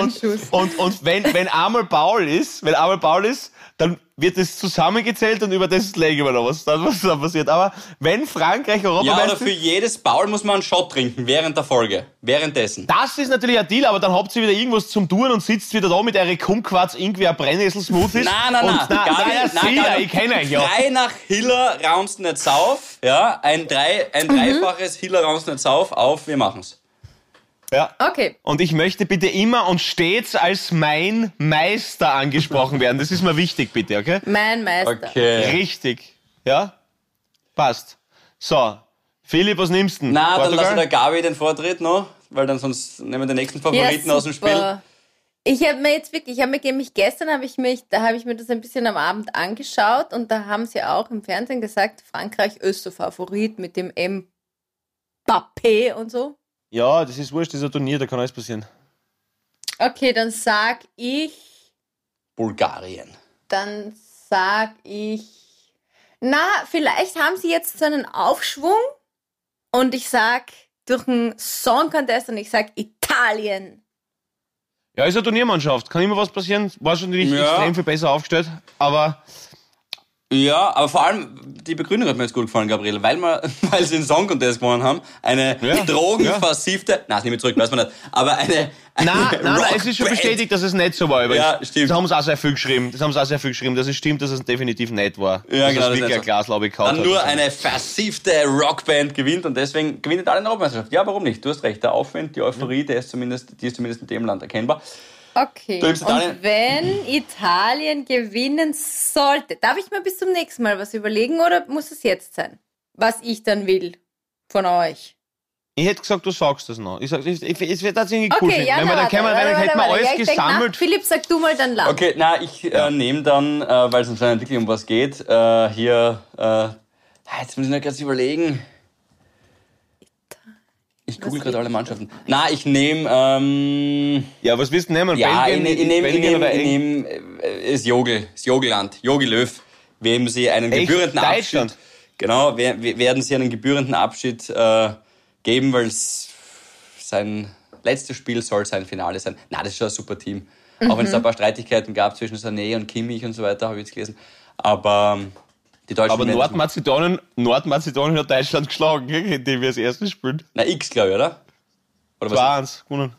Und, und, und, und wenn, wenn einmal Paul ist, wenn einmal Paul ist, dann wird es zusammengezählt und über das legen wir noch was, dann, was da passiert. Aber wenn Frankreich ja, oder für jedes Baul muss man einen Shot trinken während der Folge. Währenddessen. Das ist natürlich ein Deal, aber dann habt ihr wieder irgendwas zum Tun und sitzt wieder da mit eure Kumquats irgendwie ein Brennnessel-Smoothies. Nein, nein, nein. nein, Gabi, nein, nein, sicher, Gabi. ich kenne euch ja. Drei nach Hiller Roundsnet Sauf. Ja, ein, drei, ein dreifaches Hiller Roundsnet Sauf auf. Wir machen's. Ja. Okay. Und ich möchte bitte immer und stets als mein Meister angesprochen werden. Das ist mir wichtig, bitte, okay? Mein Meister. Okay. Richtig. Ja? Passt. So. Philipp, was nimmst du? denn? Na, dann Portugal? lasse der Gabi den Vortritt noch, weil dann sonst nehmen wir den nächsten Favoriten aus dem Spiel. Ich habe mir jetzt wirklich, ich habe mir nämlich gestern habe ich mich, da habe ich mir das ein bisschen am Abend angeschaut und da haben sie auch im Fernsehen gesagt, Frankreich ist so Favorit mit dem Mbappé und so. Ja, das ist wurscht, das ist ein Turnier, da kann alles passieren. Okay, dann sag ich, Bulgarien. dann sag ich, na, vielleicht haben sie jetzt so einen Aufschwung und ich sag durch einen Song Contest und ich sag Italien. Ja, ist eine Turniermannschaft. Kann immer was passieren. War schon nicht Ja. extrem viel besser aufgestellt. Aber Ja, aber vor allem die Begründung hat mir jetzt gut gefallen, Gabriele, weil, wir, [laughs] weil sie den Song Contest gewonnen haben. Eine Ja, drogenversiffte, na, das nehme ich zurück, weiß man nicht, aber eine, eine Nein, nein, nein, es ist schon bestätigt, dass es nicht so war. Übrigens. Ja, stimmt. Das haben sie auch sehr viel geschrieben. Das haben sie auch sehr viel geschrieben, dass es stimmt, dass es definitiv nicht war. Ja, dass genau, das ist wirklich ein so. Glas, glaube ich, gehauen Dann hat. nur Also, eine versiffte Rockband gewinnt und deswegen gewinnt alle eine Europameisterschaft. Ja, warum nicht? Du hast recht, der Aufwind, die Euphorie, der ist zumindest, die ist zumindest in dem Land erkennbar. Okay. Und wenn Italien gewinnen sollte, darf ich mir bis zum nächsten Mal was überlegen oder muss es jetzt sein? Was ich dann will von euch. Ich hätte gesagt, du sagst das noch. Ich sag, ich, ich, es wird tatsächlich cool. Okay, finden. ja, wenn wir na, wir, warte, dann warte, hätten wir alles ja, ich denk gesammelt. Nach. Philipp, sag du mal dann lang. Okay, na, ich äh, nehme dann, äh, weil es anscheinend wirklich um was geht, äh, hier, äh, jetzt muss ich noch kurz überlegen. Ich, google gerade alle Mannschaften. Na, ich nehme, ähm, Ja, was willst du nehmen? ja, ich Belgien, nehme, ich nehme, ich oder ich nehme äh, das Jogel, das Jogelland, Jogi Löw, wem sie einen Echt? gebührenden? Abschied, genau, wer- wer- werden sie einen gebührenden Abschied äh, geben, weil es sein letztes Spiel soll sein Finale sein. Na, das ist schon ein super Team. Auch wenn es da ein paar Streitigkeiten gab zwischen Sané und Kimmich und so weiter, habe ich jetzt gelesen. Aber ähm, die Deutschen Aber Nordmazedonien, Nordmazedonien hat Deutschland geschlagen, indem wir das erste spielen. Na, X, glaube ich, oder? Oder was? 2-1 gewonnen.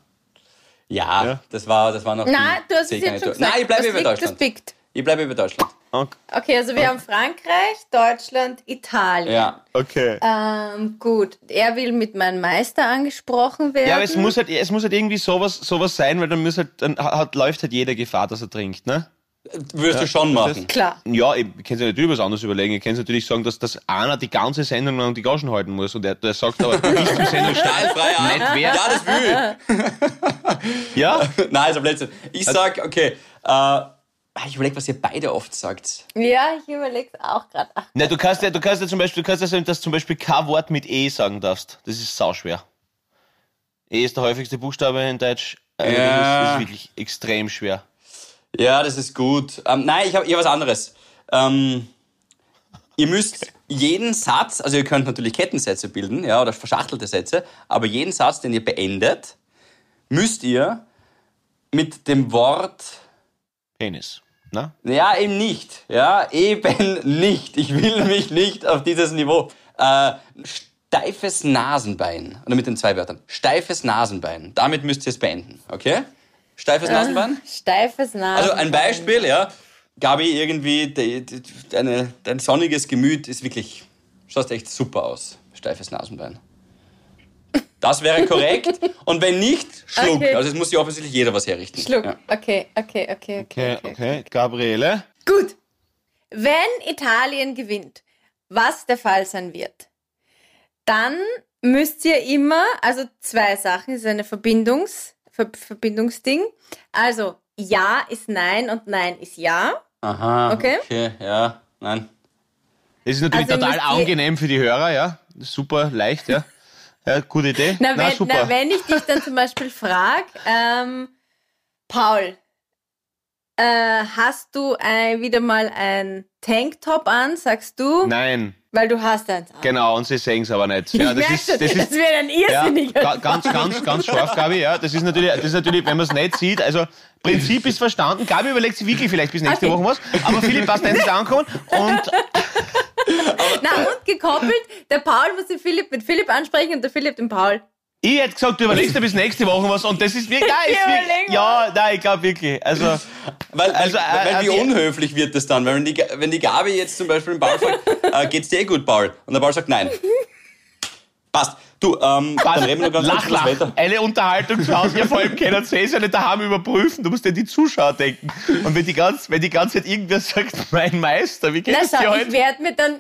Ja, Ja. das war, das war noch. Nein, die du hast es jetzt schon gesagt. Nein, ich bleibe das über Deutschland. Ich bleibe über Deutschland. Okay. Okay, also wir haben Frankreich, Deutschland, Italien. Ja. okay. Ähm, gut, er will mit meinem Meister angesprochen werden. Ja, aber es muss halt, es muss halt irgendwie sowas, sowas sein, weil dann, muss halt, dann hat, läuft halt jeder Gefahr, dass er trinkt, ne? Würdest du schon machen. Klar. Ja, ich kann sich natürlich was anderes überlegen. Ich kann natürlich sagen, dass das einer die ganze Sendung lang die Gagen halten muss. Und der, der sagt aber bis zum Sendungsstart Frei, [laughs] ja. nicht wer. Ja, das will [laughs] Ja? ich. Nein, also Blödsinn. Ich sag, okay, äh, ich überlege, was ihr beide oft sagt. Ja, ich überlege es auch gerade. Na, du kannst ja, du kannst ja zum Beispiel, du kannst ja sagen, dass du zum Beispiel kein Wort mit E sagen darfst. Das ist sauschwer. E ist der häufigste Buchstabe in Deutsch. Äh, Ja. Das, ist, das ist wirklich extrem schwer. Ja, das ist gut. Ähm, nein, ich habe ich hab was anderes. Ähm, ihr müsst jeden Satz, also ihr könnt natürlich Kettensätze bilden, ja, oder verschachtelte Sätze, aber jeden Satz, den ihr beendet, müsst ihr mit dem Wort Penis. Na? Ja, eben nicht. Ja, eben nicht. Ich will mich nicht auf dieses Niveau. Äh, steifes Nasenbein. Oder mit den zwei Wörtern. Steifes Nasenbein. Damit müsst ihr es beenden. Okay? Steifes Nasenbein? steifes Nasen. Also ein Beispiel, ja. Gabi, irgendwie, de, de, deine, dein sonniges Gemüt ist wirklich, schaust echt super aus. Steifes Nasenbein. Das wäre korrekt. [laughs] Und wenn nicht, Schluck. Okay. Also es muss sich offensichtlich jeder was herrichten. Schluck. Ja. Okay, okay, okay, okay. Okay, okay. Gabriele? Gut. Wenn Italien gewinnt, was der Fall sein wird, dann müsst ihr immer, also zwei Sachen, das ist eine Verbindungs, Ver Verbindungsding. Also Ja ist Nein und Nein ist Ja. Aha. Okay. Okay, ja. Nein. Das ist natürlich Also total angenehm für die Hörer, ja. Super leicht, ja. Ja, gute Idee. Na, wenn, super. na, wenn ich dich dann zum Beispiel frage, ähm, Paul, äh, hast du ein, wieder mal ein Tanktop an, sagst du? Nein, Weil du hast eins an. genau, und sie sehen es aber nicht. [laughs] Ja, das ist, das das ist, wird ein ja, irrsinniger. ga- ganz, ganz, ganz scharf, Gabi, ja. Das ist natürlich, das ist natürlich, wenn man es nicht sieht, also Prinzip ist verstanden. Gabi überlegt sich wirklich vielleicht bis nächste Okay. Woche was, aber Philipp passt endlich ankommen und [laughs] Na, und gekoppelt, der Paul muss den Philipp mit Philipp ansprechen und der Philipp den Paul. Ich hätte gesagt, du überlegst dir bis nächste Woche was und das ist wirklich, [laughs] mal. ja, nein, ich glaube wirklich, also, Weil, Also, weil, äh, weil wie äh, unhöflich wird das dann? Weil wenn die, wenn die Gabi jetzt zum Beispiel im Paul fragt, [laughs] äh, geht's dir eh gut, Paul? Und der Paul sagt nein. Passt. Du, ähm, dann reden wir noch ganz lach, lach. Wetter. Eine Unterhaltung zu Hause, ja, vor allem sie es ja nicht daheim überprüfen. Du musst ja die Zuschauer denken. Und wenn die ganz, wenn die ganze Zeit irgendwer sagt, [laughs] mein Meister, wie geht Na es dir schau, ich heute? werde mir dann,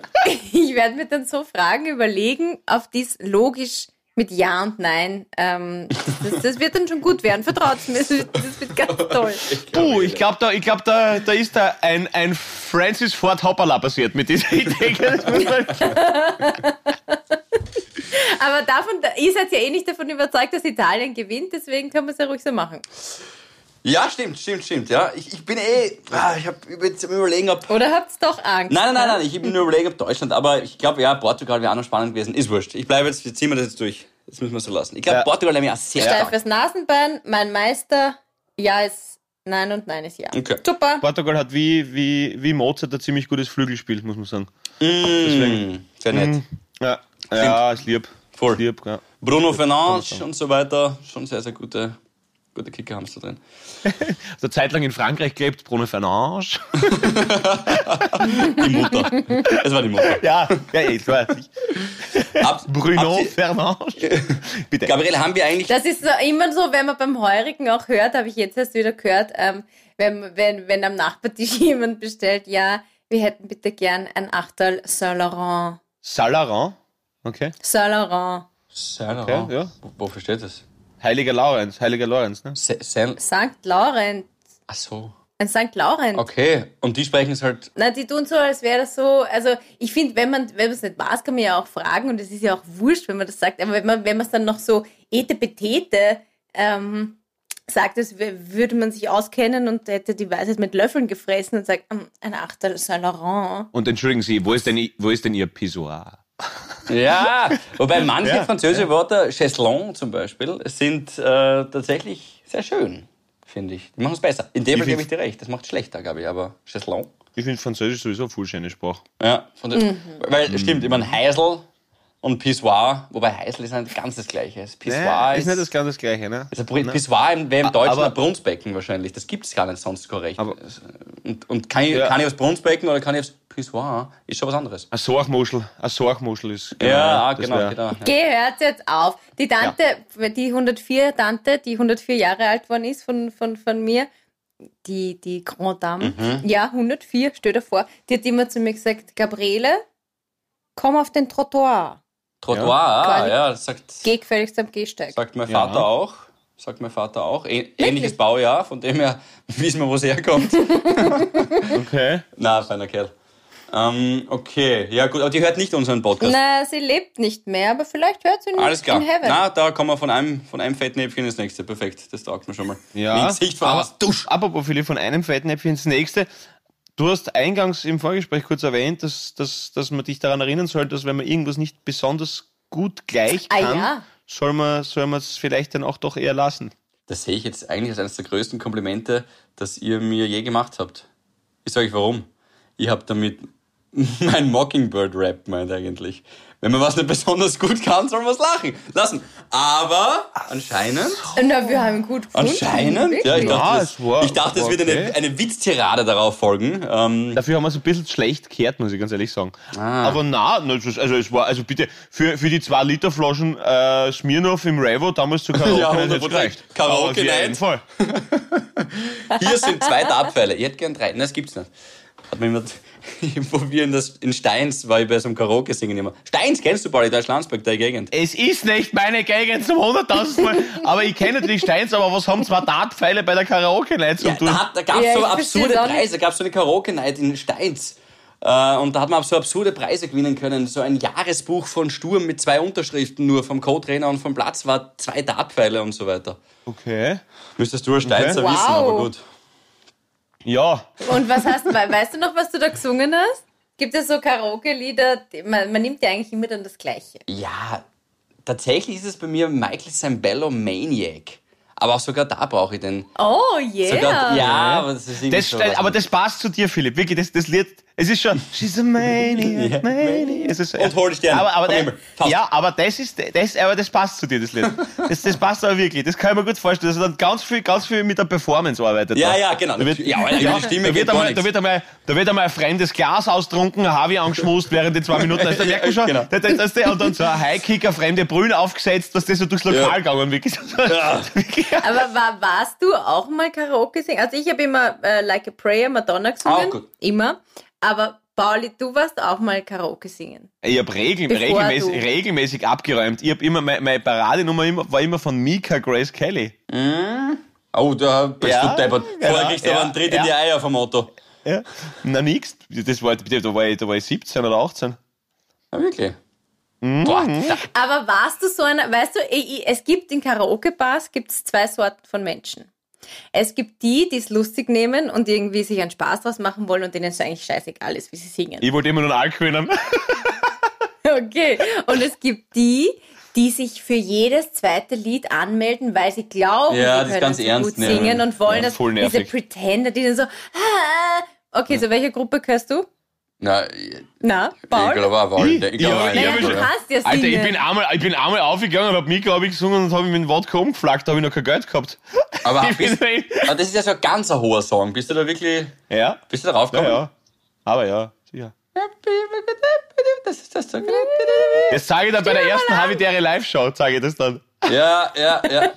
ich werde mir dann so Fragen überlegen, auf die es logisch mit Ja und Nein, ähm, das, das wird dann schon gut werden. Vertraut's mir, das wird, ganz [laughs] toll. Puh, ich glaube, da, ich glaub, da, da ist da ein, ein Francis Ford Hoppala passiert mit dieser Idee. [laughs] Aber davon, ihr seid ja eh nicht davon überzeugt, dass Italien gewinnt, deswegen können wir es ja ruhig so machen. Ja, stimmt, stimmt, stimmt. Ja, ich, ich bin eh, ah, ich habe jetzt am überlegen, ob Oder habt's doch Angst? Nein, nein, nein, nein, ich bin nur überlegen, ob Deutschland, aber ich glaube, ja, Portugal wäre auch noch spannend gewesen. Ist wurscht. Ich bleibe jetzt, wir ziehen wir das jetzt durch. Das müssen wir so lassen. Ich glaube, Ja. Portugal wäre mir auch sehr stark. Steifes Nasenbein, mein Meister, Ja ist Nein und Nein ist Ja. Okay. Super. Portugal hat wie, wie, wie Mozart ein ziemlich gutes Flügelspiel, muss man sagen. Mm, sehr nett. Ja, ja ist lieb. Voll. Ist lieb, ja. Bruno Fernandes und so weiter. Schon sehr, sehr gute, gute Kicker haben sie da drin. [laughs] Hat eine Zeit lang in Frankreich gelebt, Bruno Fernandes. [laughs] Die Mutter. Es war die Mutter. Ja, ja, ich weiß. Habt, Bruno ihr, Fernandes. Bitte. Gabriele, haben wir eigentlich. Das ist so, immer so, wenn man beim Heurigen auch hört, habe ich jetzt erst wieder gehört, ähm, wenn, wenn, wenn am Nachbartisch [laughs] jemand bestellt, ja, wir hätten bitte gern ein Achtel Saint-Laurent. Salaran. Okay. Saint-Laurent. Saint Okay, ja. Wo- Wofür steht das? Heiliger Laurenz, Heiliger Laurenz, ne? St. Laurent. Ach so. Ein St. Laurent. Okay, und die sprechen es halt. Na, die tun so, als wäre das so. Also, ich finde, wenn man wenn man es nicht weiß, kann man ja auch fragen und es ist ja auch wurscht, wenn man das sagt. Aber wenn man wenn man es dann noch so etepetete ähm, sagt, das würde man sich auskennen und hätte die Weisheit mit Löffeln gefressen und sagt, ähm, ein Achtel Saint Laurent. Und entschuldigen Sie, wo ist denn, i- wo ist denn Ihr Pissoir? Ja, wobei manche Ja, französische Wörter, Chaiselon zum Beispiel, sind äh, tatsächlich sehr schön, finde ich. Die machen es besser. In dem Fall gebe ich dir recht. Das macht schlechter, glaube ich, aber Chaiselon. Ich finde Französisch sowieso eine voll schöne Sprache. Ja, von der, weil stimmt, ich meine Heisel und Pissoir, wobei Heisel ist nicht ganz das Gleiche. Das Pissoir Nee, ist, ist nicht das ganz das Gleiche, ne? also Pissoir im- wäre im Deutschen aber- ein Brunsbecken wahrscheinlich. Das gibt es gar nicht sonst korrekt. Aber- und und kann, ich, Ja. kann ich aufs Brunsbecken oder kann ich aufs Pissoir? Ist schon was anderes. Eine Sorgmuschel, eine Sorgmuschel ist. ja, ah, das genau, wär- genau. Ja. Geh, hört jetzt auf. Die Tante, die 104 Tante, die 104 Jahre alt worden ist von, von, von mir, die, die Grand Dame, Mhm. ja, 104, stell dir vor, die hat immer zu mir gesagt, Gabriele, komm auf den Trottoir. Trottoir, ah, Quasi- ja, das sagt, Geh gefälligst am Gehsteig. sagt mein Ja. Vater auch. Sagt mein Vater auch. Ä ähnliches Baujahr, von dem her [laughs] wissen wir, wo es herkommt. [laughs] Okay. Na, feiner Kerl. Ähm, okay, ja gut, aber die hört nicht unseren Podcast. Na, sie lebt nicht mehr, aber vielleicht hört sie nicht Alles klar. in Heaven. Na, da kommen wir von einem, von einem Fettnäpfchen ins nächste. Perfekt, das taugt mir schon mal. Ja. Mein Gesicht aber, apropos Philipp, von einem Fettnäpfchen ins nächste. Du hast eingangs im Vorgespräch kurz erwähnt, dass, dass, dass man dich daran erinnern soll, dass wenn man irgendwas nicht besonders gut gleich Ah, kann, ja. soll man soll man es vielleicht dann auch doch eher lassen. Das sehe ich jetzt eigentlich als eines der größten Komplimente, das ihr mir je gemacht habt. Ich sage euch warum. Ich habe damit [laughs] mein Mockingbird-Rap meint eigentlich. Wenn man was nicht besonders gut kann, soll man es lachen lassen. Aber anscheinend, Na, wir haben gut gefunden. anscheinend, ja, ich dachte, Ja, es, war- ich dachte, es wird eine, okay. eine Witztirade darauf folgen. Ähm, Dafür haben wir es ein bisschen schlecht gehört, muss ich ganz ehrlich sagen. Ah. Aber na, ist- also es war, also bitte, für, für die zwei Liter Flaschen äh, Smirnoff im Revo damals zu [laughs] Karaoke Ja, hätte es 100%. gereicht. Karaoke Aber auf jeden Night. Fall. [laughs] Hier sind zwei Dartpfeile. Ich hätte gern drei. Nein, das gibt's nicht. Hat mir jemand, wo wir in, das, in Steins war ich bei so einem Karaoke singen immer. Steins kennst du, Pauli, da ist Schlandsberg, der Gegend. Es ist nicht meine Gegend zum hunderttausendsten Mal, aber ich kenne natürlich Steins, aber was haben zwei Dartpfeile bei der Karaoke Night zu Ja, tun? da, hat- da gab's Ja, so ich absurde auch. Preise. Da gab's so eine Karaoke-Night in Steins. Äh, und da hat man so absurde Preise gewinnen können. So ein Jahresbuch von Sturm mit zwei Unterschriften nur vom Co-Trainer und vom Platz war zwei Dartpfeile und so weiter. Okay. Müsstest du als Steinzer Okay. wissen, Wow. aber gut. Ja, Und was hast du, we- weißt du noch, was du da gesungen hast? Gibt es so Karaoke-Lieder, man, man nimmt ja eigentlich immer dann das Gleiche. Ja, tatsächlich ist es bei mir Michael Sambello Maniac. Aber auch sogar da brauche ich den. Oh, yeah. Sogar, ja, aber das ist irgendwie das, so aber das passt zu dir, Philipp. Wirklich, das, das Lied, es ist schon, she's a maniac, [laughs] maniac. Es ist, Und hol dich Sterne aber, aber. Faust. Ja, aber das ist, das, aber das passt zu dir, das Lied. Das, das passt aber wirklich. Das kann ich mir gut vorstellen, dass er dann ganz viel, ganz viel mit der Performance arbeitet. Ja, da. ja, genau. Da wird, Ja, aber die Stimme da wird, einmal, da, wird einmal, da wird einmal ein fremdes Glas austrunken, ein Harvey angeschmust während die zwei Minuten. Also, da merkt man schon, Genau. da, da, das, und dann so ein Highkicker, fremde Brühen aufgesetzt, dass das so durchs Lokal Ja. gegangen wirklich. wirklich. Aber war, warst du auch mal Karaoke singen? Also ich habe immer äh, Like a Prayer, Madonna gesungen. Auch gut. Immer. Aber Pauli, du warst auch mal Karaoke singen. Ich habe regel, regelmäßig, du- regelmäßig abgeräumt. Ich habe immer, meine, meine Paradenummer immer, war immer von Mika Grace Kelly. Oh, da bist Ja, du deppert. Vorher kriegst du aber einen Tritt in ja. die Eier vom Auto. Ja. Na nix. Das war, da, war ich, da war ich 17 oder 18. Ja, wirklich. Mhm. Boah, da, Aber warst du so einer, weißt du, es gibt in Karaoke-Bars gibt's zwei Sorten von Menschen. Es gibt die, die es lustig nehmen und irgendwie sich einen Spaß draus machen wollen und denen es eigentlich scheißegal ist, wie sie singen. Ich wollte immer nur einen. [laughs] Okay. Und es gibt die, die sich für jedes zweite Lied anmelden, weil sie glauben, Ja, sie können ganz so ernst gut nehmen. singen und wollen Ja, das. voll Diese. Pretender, die dann so. "Ah." Okay, so welche Gruppe gehörst du? na, ich Na, Paul? glaube auch, weil, ich Ich- glaube ja, auch, ja, du kannst ja singen. Alter, ich bin einmal, ich bin einmal aufgegangen und hab Mika hab ich gesungen und habe mich mit dem Wodka umgeflaggt, da habe ich noch kein Geld gehabt. Aber, [laughs] bist, das ist ja so ein ganz hoher Song. Bist du da wirklich, ja, bist du da raufgekommen? ja, ja. Aber ja, sicher. Das ist das so. Jetzt sage ich dann bei der ersten Habitäre Live-Show, sage ich das dann. Ja, ja, ja.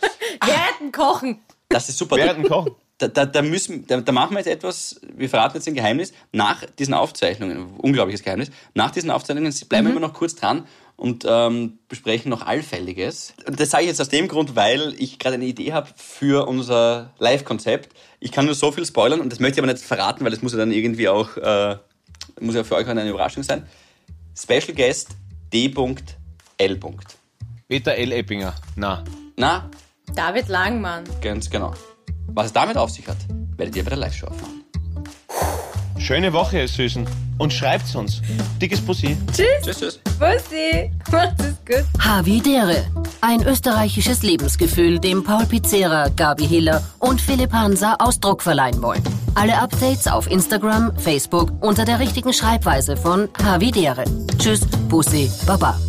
Während Kochen. Das ist super. Dem Kochen. Da, da, da, müssen, da, da machen wir jetzt etwas, wir verraten jetzt ein Geheimnis, nach diesen Aufzeichnungen, unglaubliches Geheimnis, nach diesen Aufzeichnungen bleiben wir immer noch kurz dran und ähm, besprechen noch Allfälliges. Und das sage ich jetzt aus dem Grund, weil ich gerade eine Idee habe für unser Live-Konzept. Ich kann nur so viel spoilern und das möchte ich aber nicht verraten, weil das muss ja dann irgendwie auch, äh, muss ja für euch eine Überraschung sein. Special Guest D.L. Peter L. Eppinger. Na. Na, David Langmann. ganz genau. Was es damit auf sich hat, werdet ihr bei der Live-Show erfahren. Schöne Woche, ihr Süßen. Und schreibt's uns. Dickes Pussy. Tschüss. Tschüss, tschüss. Bussi. [laughs] Macht es gut. Havidere. Ein österreichisches Lebensgefühl, dem Paul Pizzera, Gabi Hiller und Philipp Hansa Ausdruck verleihen wollen. Alle Updates auf Instagram, Facebook unter der richtigen Schreibweise von Havidere. Tschüss, Bussi, Baba.